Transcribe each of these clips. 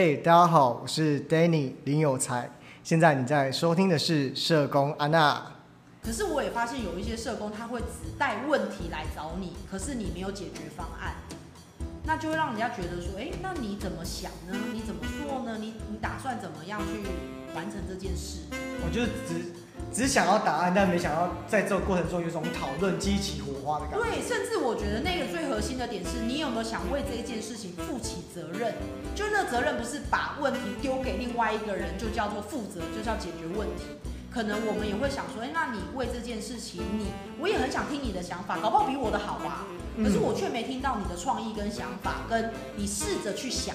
嘿，大家好，我是 Danny 林有才。现在你在收听的是社工安娜。可是我也发现有一些社工他会只带问题来找你，可是你没有解决方案，那就会让人家觉得说，哎，那你怎么想呢？你怎么做呢？你你打算怎么样去完成这件事？我就是只。只想要答案，但没想到在这个过程中有种讨论激起火花的感觉。对，甚至我觉得那个最核心的点是你有没有想为这一件事情负起责任？就那责任不是把问题丢给另外一个人，就叫做负责，就叫解决问题。可能我们也会想说，哎，那你为这件事情，你我也很想听你的想法，搞不好比我的好啊？可是我却没听到你的创意跟想法，跟你试着去想。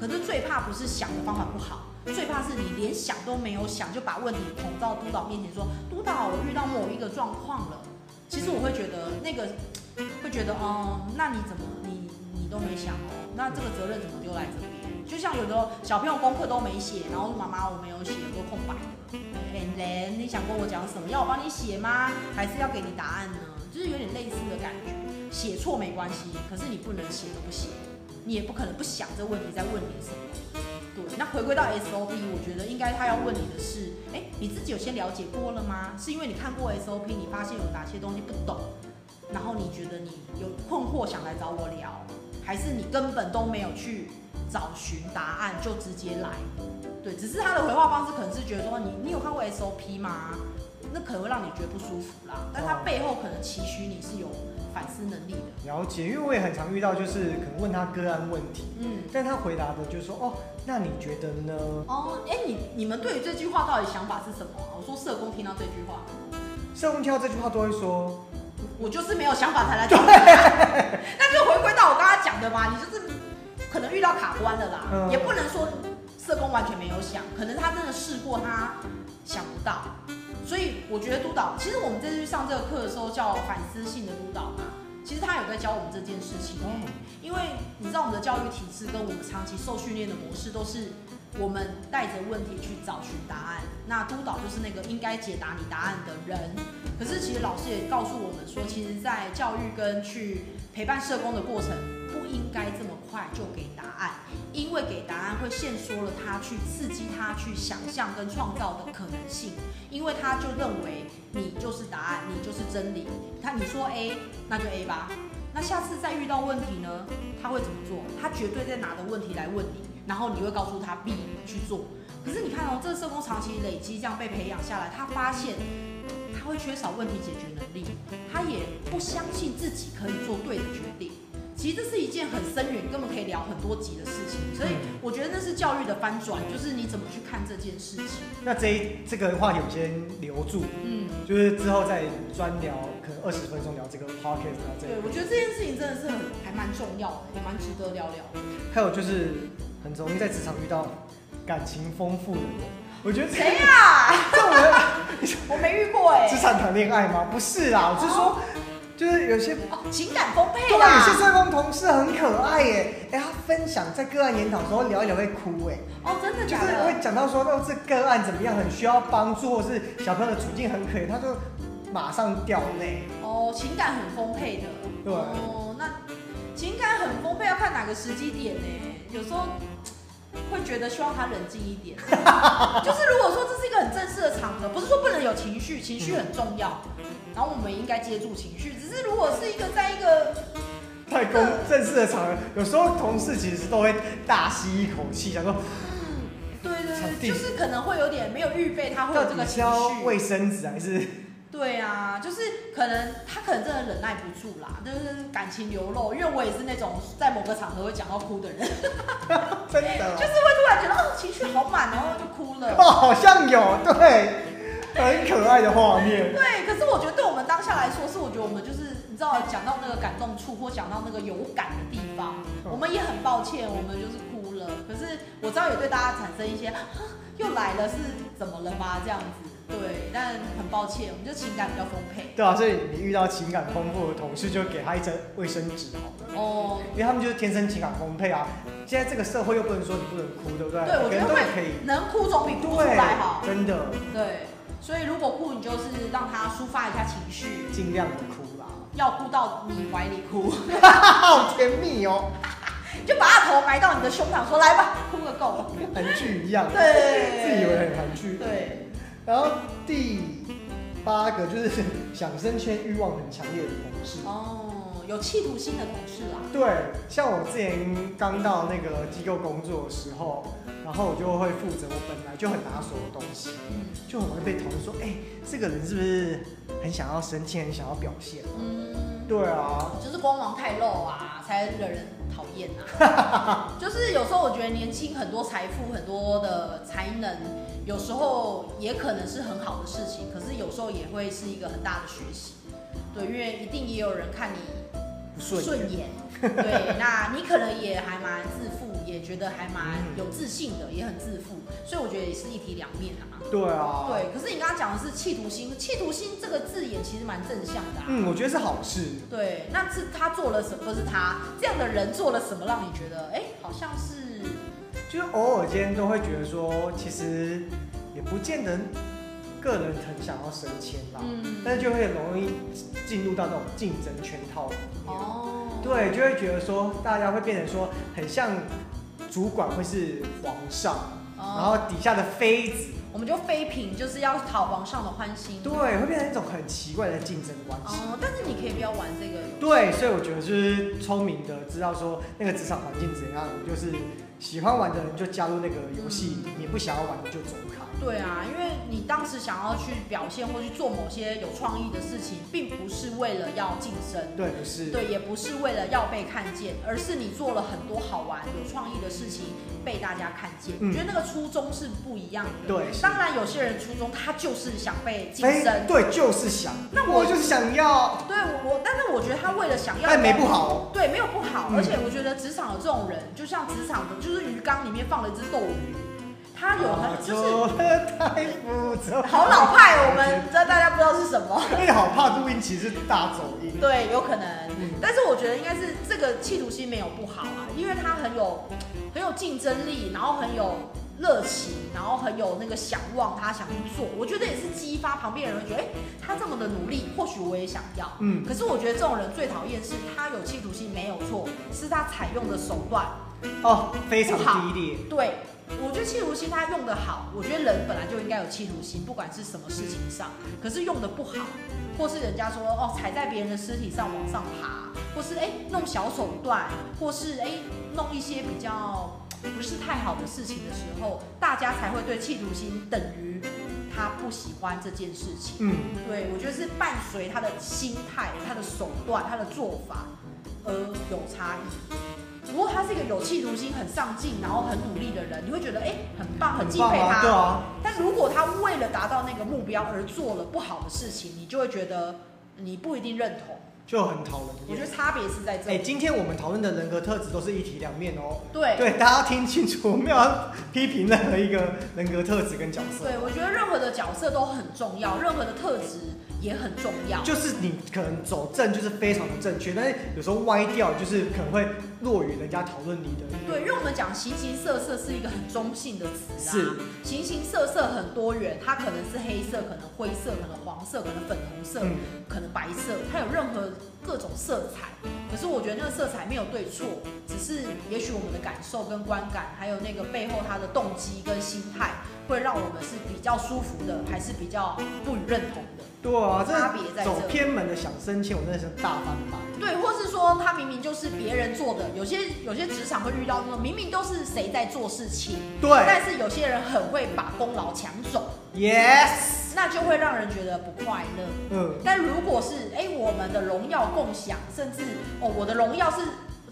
可是最怕不是想的方法不好。最怕是你连想都没有想，就把问题捅到督导面前说，督导，我遇到某一个状况了。其实我会觉得那个会觉得，哦、嗯，那你怎么你你都没想哦？那这个责任怎么丢来这边？就像有的小朋友功课都没写，然后妈妈我没有写，都空白的。And then 你想跟我讲什么？要我帮你写吗？还是要给你答案呢？就是有点类似的感觉。写错没关系，可是你不能写都不写，你也不可能不想这问题再问你什么。对，那回归到 SOP，我觉得应该他要问你的是，哎，你自己有先了解过了吗？是因为你看过 SOP，你发现有哪些东西不懂，然后你觉得你有困惑想来找我聊，还是你根本都没有去找寻答案就直接来？对，只是他的回话方式可能是觉得说你你有看过 SOP 吗？那可能会让你觉得不舒服啦，但他背后可能期许你是有。反思能力的了解，因为我也很常遇到，就是可能问他个案问题，嗯，但他回答的就是说，哦，那你觉得呢？哦，哎，你你们对于这句话到底想法是什么？我说社工听到这句话，社工听到这句话都会说，我就是没有想法才来找你。那就回归到我刚刚讲的嘛，你就是可能遇到卡关了啦，嗯，也不能说社工完全没有想，可能他真的试过，他想不到。所以我觉得督导，其实我们这次去上这个课的时候叫反思性的督导嘛，其实他有在教我们这件事情。因为你知道我们的教育体制跟我们长期受训练的模式都是，我们带着问题去找寻答案，那督导就是那个应该解答你答案的人。可是其实老师也告诉我们说，其实，在教育跟去陪伴社工的过程，不应该这么快就给答案，因为给答案会限缩了他去刺激他去想象跟创造的可能性，因为他就认为你就是答案，你就是真理。他你说 A，那就 A 吧。那下次再遇到问题呢？他会怎么做？他绝对在拿着问题来问你，然后你会告诉他 B 去做。可是你看哦，这个社工长期累积这样被培养下来，他发现他会缺少问题解决能力，他也不相信自己可以做对的决定。其实这是一件很深远，根本可以聊很多集的事情。所以我觉得那是教育的翻转，就是你怎么去看这件事情。那这一这个话题我先留住，嗯，就是之后再专聊，可能二十分钟聊这个 podcast 聊这个。对，我觉得这件事情真的是很还蛮重要的，也蛮值得聊聊。还有就是很容易在职场遇到感情丰富的人，我觉得谁呀？这种人我没遇过哎。职场谈恋爱吗？不是啦，我是说。就是有些、哦、情感丰沛对，有些社工同事很可爱耶，哎，他分享在个案研讨的时候聊一聊会哭哎，哦，真的假的？就是会讲到说，哦，这个案怎么样，很需要帮助，或是小朋友的处境很可怜，他就马上掉泪。哦，情感很丰沛的。对。哦，那情感很丰沛要看哪个时机点呢？有时候。会觉得希望他冷静一点，就是如果说这是一个很正式的场合，不是说不能有情绪，情绪很重要，然后我们应该接住情绪。只是如果是一个在一个太公正式的场合，有时候同事其实都会大吸一口气，想说，对对对，就是可能会有点没有预备，他会有这个情绪。卫生纸还是？对啊，就是可能他可能真的忍耐不住啦，就是感情流露。因为我也是那种在某个场合会讲到哭的人，真的，就是会突然觉得哦情绪好满，然后就哭了。哦，好像有，对，很可爱的画面。对，可是我觉得对我们当下来说，是我觉得我们就是你知道讲到那个感动处或讲到那个有感的地方，我们也很抱歉，我们就是哭了。可是我知道也对大家产生一些，啊，又来了是怎么了吗？这样子。对，但很抱歉，我们就情感比较丰沛。对啊，所以你遇到情感丰富的同事，就给他一张卫生纸好了。哦。因为他们就是天生情感丰沛啊。现在这个社会又不能说你不能哭，对不对？对，我觉得会可以。能哭总比哭出来好。真的。对，所以如果哭，你就是让他抒发一下情绪，尽量的哭啦。要哭到你怀里哭，好甜蜜哦。就把他头埋到你的胸膛，说来吧，哭个够。韩剧一样，对，自以为很韩剧。对。然后第八个就是 想升迁欲望很强烈的同事。哦，有企图心的同事啦。对，像我之前刚到那个机构工作的时候，然后我就会负责我本来就很拿手的东西，就很容易被同事说，哎，这个人是不是很想要升迁，很想要表现？嗯，对啊，就是光芒太露啊，才惹人讨厌啊。就是有时候我觉得年轻很多财富，很多的才能，有时候也可能是很好的事情，可是有时候也会是一个很大的学习。对，因为一定也有人看你不顺眼。对，那你可能也还蛮自负，也觉得还蛮有自信的，也很自负，所以我觉得也是一体两面啊。对啊。对，可是你刚刚讲的是企图心，企图心这个字眼其实蛮正向的啊。嗯，我觉得是好事。对，那是他做了什么？不是他这样的人做了什么，让你觉得哎，好像是，就是偶尔间都会觉得说，其实也不见得个人很想要升迁啦，嗯，但是就会容易进入到那种竞争圈套里面。哦。对，就会觉得说，大家会变成说，很像主管会是皇上，哦、然后底下的妃子，我们就妃嫔，就是要讨皇上的欢心。对，会变成一种很奇怪的竞争关系。哦，但是你可以不要玩这个。对，所以我觉得就是聪明的知道说那个职场环境怎样，就是喜欢玩的人就加入那个游戏，嗯、你不想要玩的就走开。对啊，因为你当时想要去表现或去做某些有创意的事情，并不是为了要晋升，对，不是，对，也不是为了要被看见，而是你做了很多好玩、有创意的事情被大家看见。觉得那个初衷是不一样的。对，当然有些人初衷他就是想被晋升，对，就是想。那我，我就是想要。对，我，但是我觉得他为了想要，但没不好。对，没有不好，嗯、而且我觉得职场有这种人，就像职场的，就是鱼缸里面放了一只斗鱼。他有很就是太复杂，好老派，我们知道大家不知道是什么。因为好怕录音，其实是大走音。对，有可能。但是我觉得应该是这个企图心没有不好啊，因为他很有很有竞争力，然后很有热情，然后很有那个想望，他想去做。我觉得也是激发旁边人会觉得，哎，他这么的努力，或许我也想要。嗯。可是我觉得这种人最讨厌是他有企图心没有错，是他采用的手段哦非常低劣。对。我觉得企图心他用得好，我觉得人本来就应该有企图心，不管是什么事情上。可是用得不好，或是人家说哦踩在别人的尸体上往上爬，或是哎弄小手段，或是哎弄一些比较不是太好的事情的时候，大家才会对企图心等于他不喜欢这件事情。嗯，对，我觉得是伴随他的心态、他的手段、他的做法而有差异。如果他是一个有气如心、很上进，然后很努力的人，你会觉得哎、欸，很棒，很敬佩他。对啊。但如果他为了达到那个目标而做了不好的事情，你就会觉得你不一定认同，就很讨厌。我觉得差别是在这里。哎、欸，今天我们讨论的人格特质都是一体两面哦。对。对，大家听清楚，没有要批评任何一个人格特质跟角色。对，我觉得任何的角色都很重要，任何的特质。也很重要，就是你可能走正就是非常的正确，但是有时候歪掉就是可能会落于人家讨论你的。对，因为我们讲形形色色是一个很中性的词啊，是形形色色很多元，它可能是黑色，可能灰色，可能黄色，可能粉红色，嗯、可能白色，它有任何各种色彩。可是我觉得那个色彩没有对错，只是也许我们的感受跟观感，还有那个背后它的动机跟心态，会让我们是比较舒服的，还是比较不予认同的。对啊，差别在这。走偏门的想升迁，我真的是大翻版。对，或是说他明明就是别人做的，有些有些职场会遇到那种明明都是谁在做事情，对，但是有些人很会把功劳抢走，yes，那就会让人觉得不快乐。嗯，但如果是哎，我们的荣耀共享，甚至哦，我的荣耀是。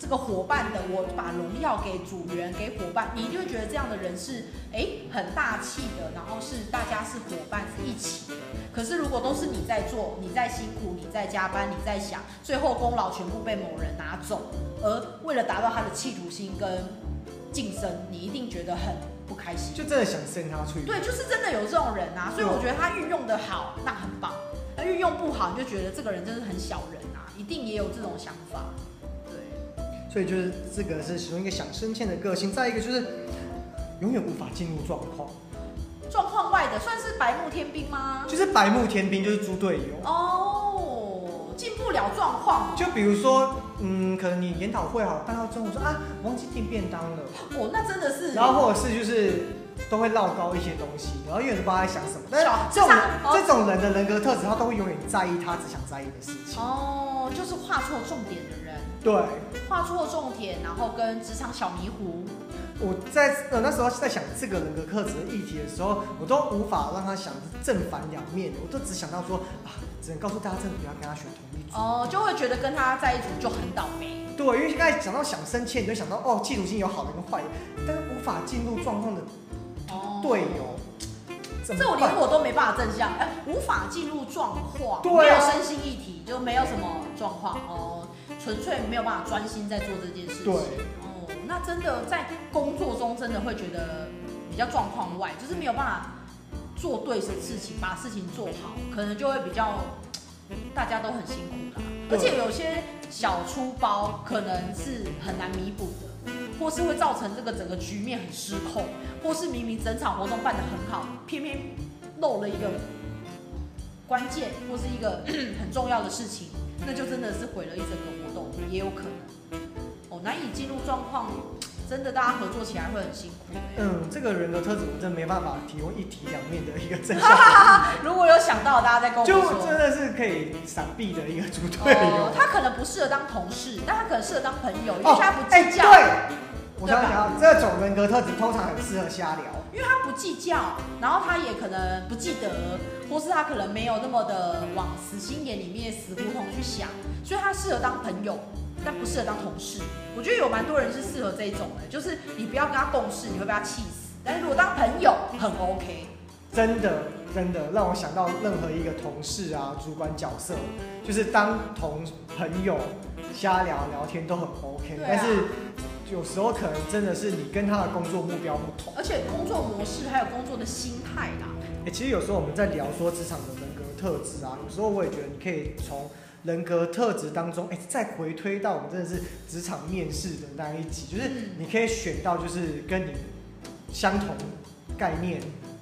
这个伙伴的，我把荣耀给组员，给伙伴，你一定会觉得这样的人是哎很大气的，然后是大家是伙伴是一起的。可是如果都是你在做，你在辛苦，你在加班，你在想，最后功劳全部被某人拿走，而为了达到他的企图心跟晋升，你一定觉得很不开心，就真的想升他出去。对，就是真的有这种人啊，所以我觉得他运用的好，那很棒；他运用不好，你就觉得这个人真的很小人啊，一定也有这种想法。所以就是这个是其中一个想升迁的个性，再一个就是永远无法进入状况，状况外的算是白目天兵吗？就是白目天兵，就是猪队友哦，进不不了状况。就比如说，嗯，可能你研讨会好，办到中午说啊，忘记订便当了。哦，那真的是。然后或者是就是都会唠叨一些东西，然后永远都不知道在想什么。但是这种这种人的人格特质，他都会永远在意他只想在意的事情。哦，就是画错重点的人。对。画错重点，然后跟职场小迷糊。我在呃那时候在想这个人格特质的议题的时候，我都无法让他想正反两面，我都只想到说啊，只能告诉大家，真的不要跟他选同一组。哦，就会觉得跟他在一组就很倒霉。对，因为刚才讲到想升迁，你就想到哦，嫉妒心有好的跟坏的，但是无法进入状况的队友，这我连我都没办法正向，哎，无法进入状况，没有身心一体，就没有什么状况哦，纯粹没有办法专心在做这件事情。对。那真的在工作中，真的会觉得比较状况外，就是没有办法做对的事情，把事情做好，可能就会比较大家都很辛苦啦。而且有些小出包，可能是很难弥补的，或是会造成这个整个局面很失控，或是明明整场活动办得很好，偏偏漏了一个关键或是一个很重要的事情，那就真的是毁了一整个活动，也有可能。哦难以进入状况，真的大家合作起来会很辛苦。嗯，这个人的特质我真的没办法提供一体两面的一个正向。如果有想到，大家再跟我说。就真的是可以闪避的一个组队哦。他可能不适合当同事，但他可能适合当朋友，因为他不计较。哦欸、对，我想想，这种人格特质通常很适合瞎聊，因为他不计较，然后他也可能不记得，或是他可能没有那么的往死心眼里面、死胡同去想，所以他适合当朋友。但不适合当同事，我觉得有蛮多人是适合这一种的，就是你不要跟他共事，你会被他气死。但是如果当朋友，很 OK。真的，真的让我想到任何一个同事啊、主管角色，就是当同朋友瞎聊聊天都很 OK。啊、但是有时候可能真的是你跟他的工作目标不同，而且工作模式还有工作的心态啦。哎、欸，其实有时候我们在聊说职场的人格特质啊，有时候我也觉得你可以从。人格特质当中，哎、欸，再回推到我们真的是职场面试的那一集，就是你可以选到就是跟你相同概念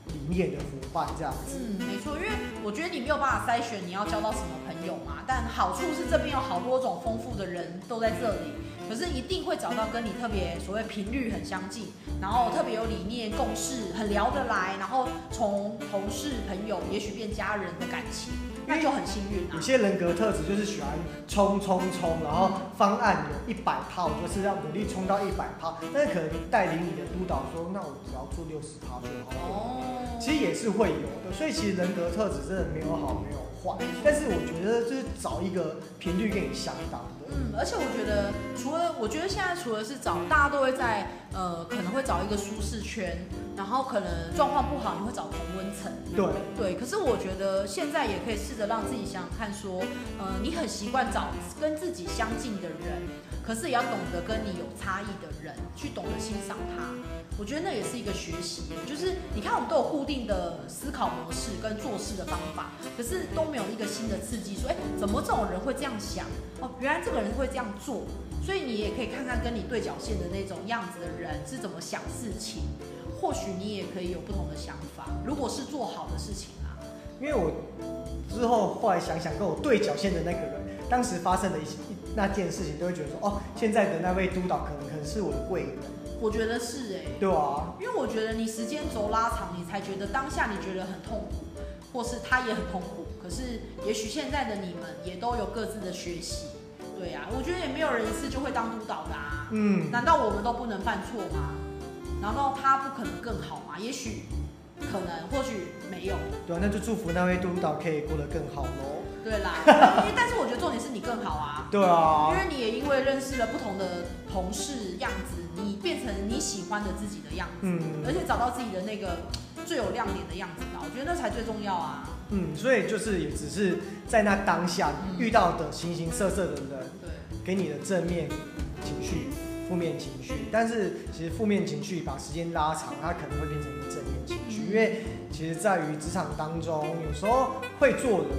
理念的伙伴这样子。嗯，没错，因为我觉得你没有办法筛选你要交到什么朋友嘛，但好处是这边有好多种丰富的人都在这里，可是一定会找到跟你特别所谓频率很相近，然后特别有理念共识，很聊得来，然后从同事朋友也许变家人的感情。那就很幸运啊！有些人格特质就是喜欢冲冲冲，然后方案有一百趴，我就是要努力冲到一百趴。但是可能带领你的督导说，那我只要做六十趴就好。哦，其实也是会有的。所以其实人格特质真的没有好没有坏，但是我觉得就是找一个频率跟你相当的。嗯，而且我觉得除了，我觉得现在除了是找，大家都会在呃，可能会找一个舒适圈。然后可能状况不好，你会找同温层。对对，可是我觉得现在也可以试着让自己想想看，说，呃，你很习惯找跟自己相近的人，可是也要懂得跟你有差异的人，去懂得欣赏他。我觉得那也是一个学习，就是你看我们都有固定的思考模式跟做事的方法，可是都没有一个新的刺激，说，哎，怎么这种人会这样想？哦，原来这个人会这样做，所以你也可以看看跟你对角线的那种样子的人是怎么想事情。或许你也可以有不同的想法，如果是做好的事情啊。因为我之后后来想想，跟我对角线的那个人，当时发生的一那件事情，都会觉得说，哦，现在的那位督导可能可能是我的贵人。我觉得是哎、欸。对啊。因为我觉得你时间轴拉长，你才觉得当下你觉得很痛苦，或是他也很痛苦。可是也许现在的你们也都有各自的学习。对啊，我觉得也没有人一次就会当督导的啊。嗯。难道我们都不能犯错吗？难道他不可能更好吗？也许，可能，或许没有。对啊，那就祝福那位督导可以过得更好喽。对啦，因为但是我觉得重点是你更好啊。对啊。因为你也因为认识了不同的同事样子，你变成你喜欢的自己的样子。嗯。而且找到自己的那个最有亮点的样子吧，我觉得那才最重要啊。嗯，所以就是也只是在那当下遇到的形形色色的人，对，给你的正面情绪。负面情绪，但是其实负面情绪把时间拉长，它可能会变成一个正面情绪。因为其实在于职场当中，有时候会做人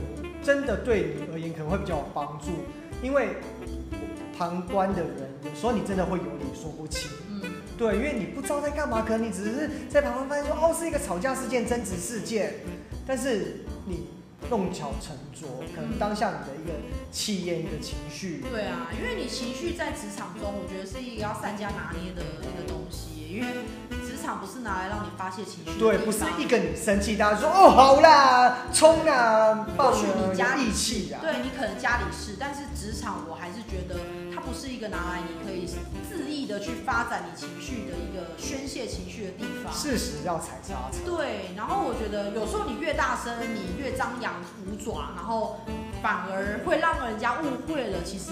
真的对你而言可能会比较有帮助。因为旁观的人有时候你真的会有理说不清。嗯，对，因为你不知道在干嘛，可能你只是在旁边发现说，哦，是一个吵架事件、争执事件，但是你弄巧成拙，可能当下你的一个气焰、一个情绪。对啊，因为你情绪在职场中，我觉得是一个要善加拿捏的一个东西，因为。职场不是拿来让你发泄情绪，对，不是一个你生气，大家说哦好啦，冲啊，或许你家里义气啊，对你可能家里是，但是职场我还是觉得它不是一个拿来你可以恣意的去发展你情绪的一个宣泄情绪的地方。事实要踩刹车。对，然后我觉得有时候你越大声，你越张扬五爪，然后反而会让人家误会了，其实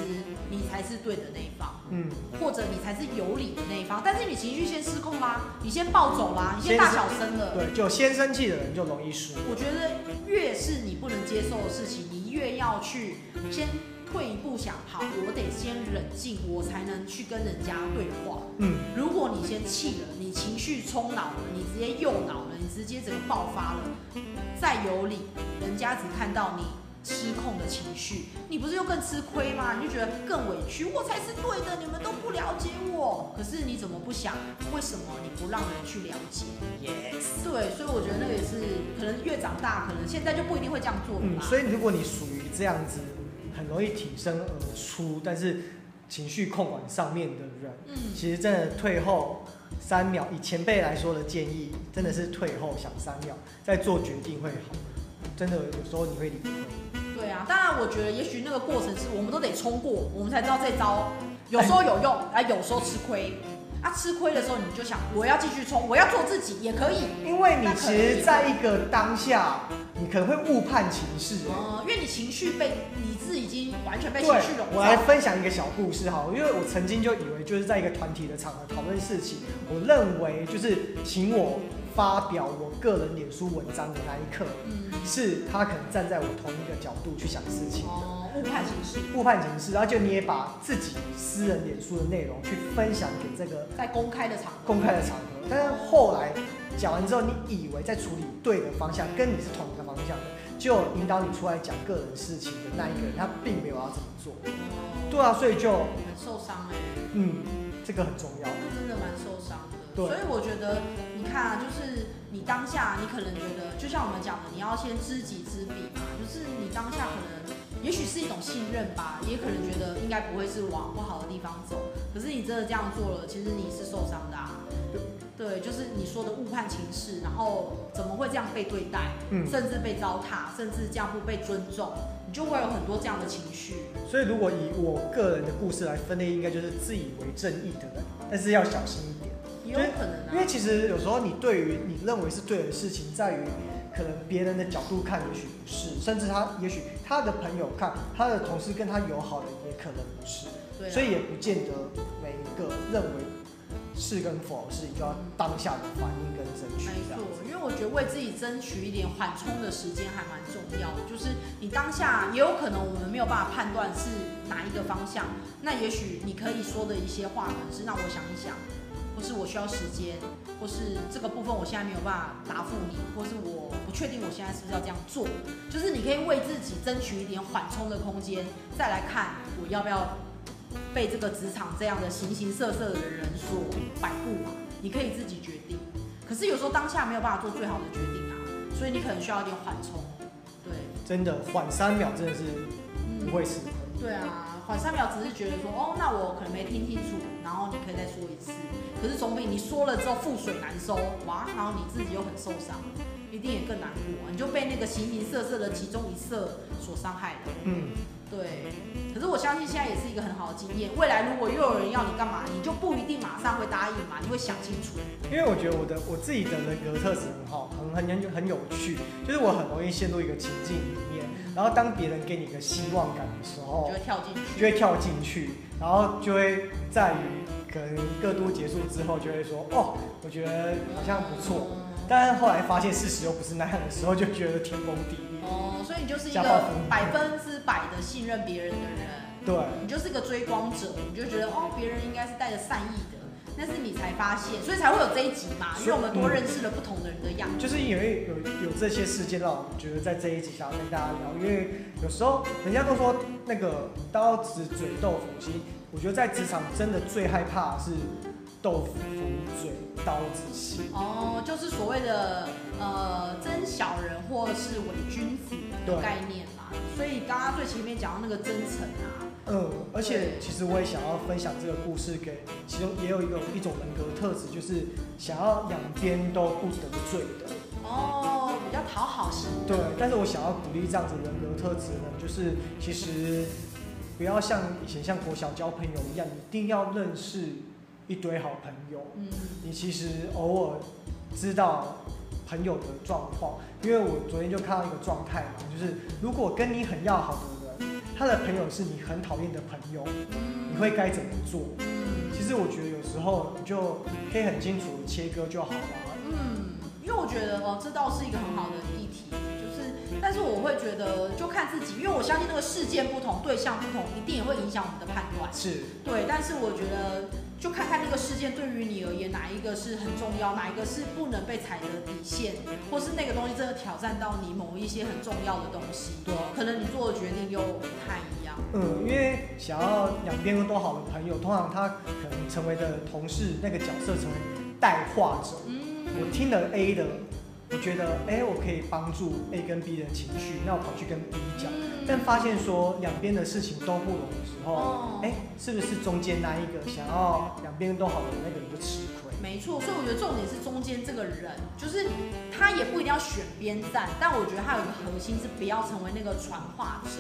你才是对的那一方。嗯，或者你才是有理的那一方，但是你情绪先失控啦，你先暴走啦，你先大小声了，对，就先生气的人就容易输。我觉得越是你不能接受的事情，你越要去先退一步想，好，我得先冷静，我才能去跟人家对话。嗯，如果你先气了，你情绪冲脑了，你直接右脑了，你直接整个爆发了，再有理，人家只看到你。失控的情绪，你不是又更吃亏吗？你就觉得更委屈，我才是对的，你们都不了解我。可是你怎么不想，为什么你不让人去了解？Yes，对，所以我觉得那个也是，可能越长大，可能现在就不一定会这样做。嗯，所以如果你属于这样子，很容易挺身而出，但是情绪控管上面的人，嗯，其实真的退后三秒，以前辈来说的建议，真的是退后想三秒再做决定会好。真的有时候你会理会。对啊，当然我觉得也许那个过程是我们都得冲过，我们才知道这招有时候有用，哎，有时候吃亏。啊，吃亏的时候你就想，我要继续冲，我要做自己也可以。因为你其实在一个当下，你可能会误判情势。嗯，因为你情绪被理智已经完全被情绪笼罩。我来分享一个小故事哈，因为我曾经就以为就是在一个团体的场合讨论事情，我认为就是请我。发表我个人脸书文章的那一刻，嗯，是他可能站在我同一个角度去想事情的，误判情势，误判情势，然后就你也把自己私人脸书的内容去分享给这个在公开的场合，公开的场合，但是后来讲完之后，你以为在处理对的方向，跟你是同一个方向的，就引导你出来讲个人事情的那一个人，他并没有要这么做，对啊，所以就很受伤哎，嗯，这个很重要，真的蛮受伤的，对，所以我觉得你。看啊，就是你当下，你可能觉得，就像我们讲的，你要先知己知彼嘛。就是你当下可能，也许是一种信任吧，也可能觉得应该不会是往不好的地方走。可是你真的这样做了，其实你是受伤的啊。对，就是你说的误判情势，然后怎么会这样被对待，嗯，甚至被糟蹋，甚至这样不被尊重，你就会有很多这样的情绪。所以，如果以我个人的故事来分类，应该就是自以为正义的人，但是要小心一点。有可能啊，因为其实有时候你对于你认为是对的事情，在于可能别人的角度看也许不是，甚至他也许他的朋友看，他的同事跟他友好的也可能不是，对，所以也不见得每一个认为是跟否是，你就要当下的反应跟争取。没错，因为我觉得为自己争取一点缓冲的时间还蛮重要的，就是你当下也有可能我们没有办法判断是哪一个方向，那也许你可以说的一些话，可能是让我想一想。或是我需要时间，或是这个部分我现在没有办法答复你，或是我不确定我现在是不是要这样做，就是你可以为自己争取一点缓冲的空间，再来看我要不要被这个职场这样的形形色色的人所摆布嘛？你可以自己决定。可是有时候当下没有办法做最好的决定啊，所以你可能需要一点缓冲。对，真的缓三秒真的是不会吃亏。嗯，对啊。缓三秒只是觉得说，哦，那我可能没听清楚，然后你可以再说一次。可是总比你说了之后覆水难收，哇，然后你自己又很受伤，一定也更难过，你就被那个形形色色的其中一色所伤害了。嗯，对。可是我相信现在也是一个很好的经验，未来如果又有人要你干嘛，你就不一定马上会答应嘛，你会想清楚。因为我觉得我的我自己的人格特质很好，很很很很有趣，就是我很容易陷入一个情境。然后当别人给你一个希望感的时候，就会跳进去，就会跳进去，然后就会在于可能各都结束之后，就会说哦，我觉得好像不错，但是后来发现事实又不是那样的时候，就觉得天崩地。裂。哦，所以你就是一个百分之百的信任别人的人，对，你就是个追光者，你就觉得哦，别人应该是带着善意的。但是你才发现，所以才会有这一集嘛，因为我们多认识了不同的人的样子。就是因为有有这些事件让我觉得在这一集想要跟大家聊，因为有时候人家都说那个刀子嘴豆腐心，我觉得在职场真的最害怕的是豆腐嘴刀子心。哦，就是所谓的呃真小人或是伪君子。的概念嘛。所以刚刚最前面讲到那个真诚啊。嗯，而且其实我也想要分享这个故事给，其中也有一个一种人格特质，就是想要两边都不得罪的。哦，比较讨好型。对，但是我想要鼓励这样子人格特质呢，就是其实不要像以前像国小交朋友一样，一定要认识一堆好朋友。嗯。你其实偶尔知道朋友的状况，因为我昨天就看到一个状态嘛，就是如果跟你很要好的。他的朋友是你很讨厌的朋友，你会该怎么做？其实我觉得有时候你就可以很清楚的切割就好了。嗯，因为我觉得哦，这倒是一个很好的议题，会觉得就看自己，因为我相信那个事件不同，对象不同，一定也会影响我们的判断。是，对，但是我觉得。就看看那个事件对于你而言哪一个是很重要，哪一个是不能被踩的底线，或是那个东西真的挑战到你某一些很重要的东西。对啊，可能你做的决定又不太一样。嗯，因为想要两边都好的朋友，通常他可能成为的同事那个角色成为代话者。嗯，我听了 A 的，我觉得哎，我可以帮助 A 跟 B 的情绪，那我跑去跟 B 讲。嗯但发现说两边的事情都不容的时候，哎、哦，是不是中间那一个想要两边都好的那个人就吃亏？没错，所以我觉得重点是中间这个人，就是他也不一定要选边站，但我觉得他有一个核心是不要成为那个传话者，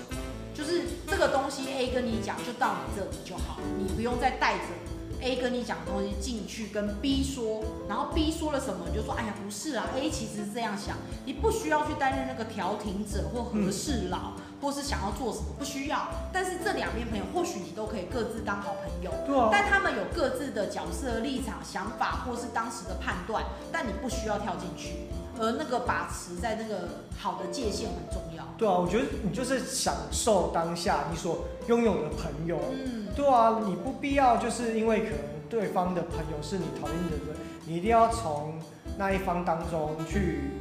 就是这个东西 A 跟你讲就到你这里就好，你不用再带着。A 跟你讲的东西进去跟 B 说，然后 B 说了什么你就说，哎呀不是啊，A 其实是这样想，你不需要去担任那个调停者或和事佬，嗯、或是想要做什么，不需要。但是这两边朋友或许你都可以各自当好朋友，对啊。但他们有各自的角色立场、想法或是当时的判断，但你不需要跳进去。而那个把持在那个好的界限很重要。对啊，我觉得你就是享受当下你所拥有的朋友。嗯，对啊，你不必要就是因为可能对方的朋友是你讨厌的人，你一定要从那一方当中去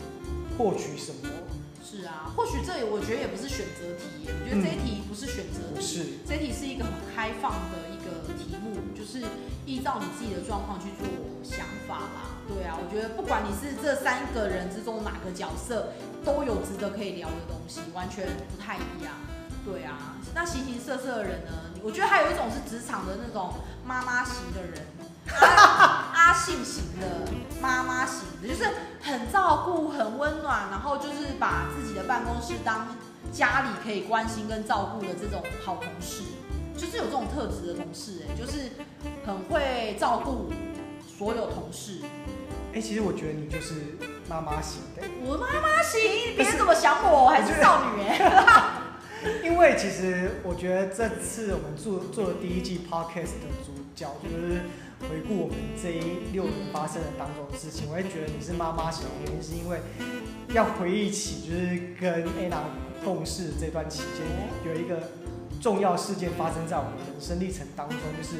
获取什么。是啊，或许这里我觉得也不是选择题，我觉得这一题不是选择题，嗯、是这一题是一个很开放的一个题目，就是依照你自己的状况去做想法啦。对啊，我觉得不管你是这三个人之中哪个角色，都有值得可以聊的东西，完全不太一样。对啊，那形形色色的人呢？我觉得还有一种是职场的那种妈妈型的人，阿阿信型的妈妈型的，就是很照顾、很温暖，然后就是把自己的办公室当家里可以关心跟照顾的这种好同事，就是有这种特质的同事，哎，就是很会照顾所有同事。哎、欸，其实我觉得你就是妈妈型的。我妈妈型，别人怎么想我？我还是少女哎。因为其实我觉得这次我们做做的第一季 podcast 的主角，就是回顾我们这一六年发生的当中的事情。我也觉得你是妈妈型的原因，是因为要回忆起就是跟 Anna 共事这段期间，有一个重要事件发生在我们人生历程当中，就是。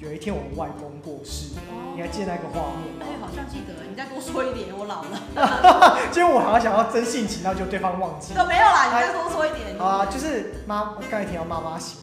有一天我们外公过世，你还记得那个画面吗？哎，好像记得。你再多说一点，我老了。其 实我好像想要真性情，然后就对方忘记。都没有啦，你再多说一点。啊，就是妈，刚才提到妈妈型。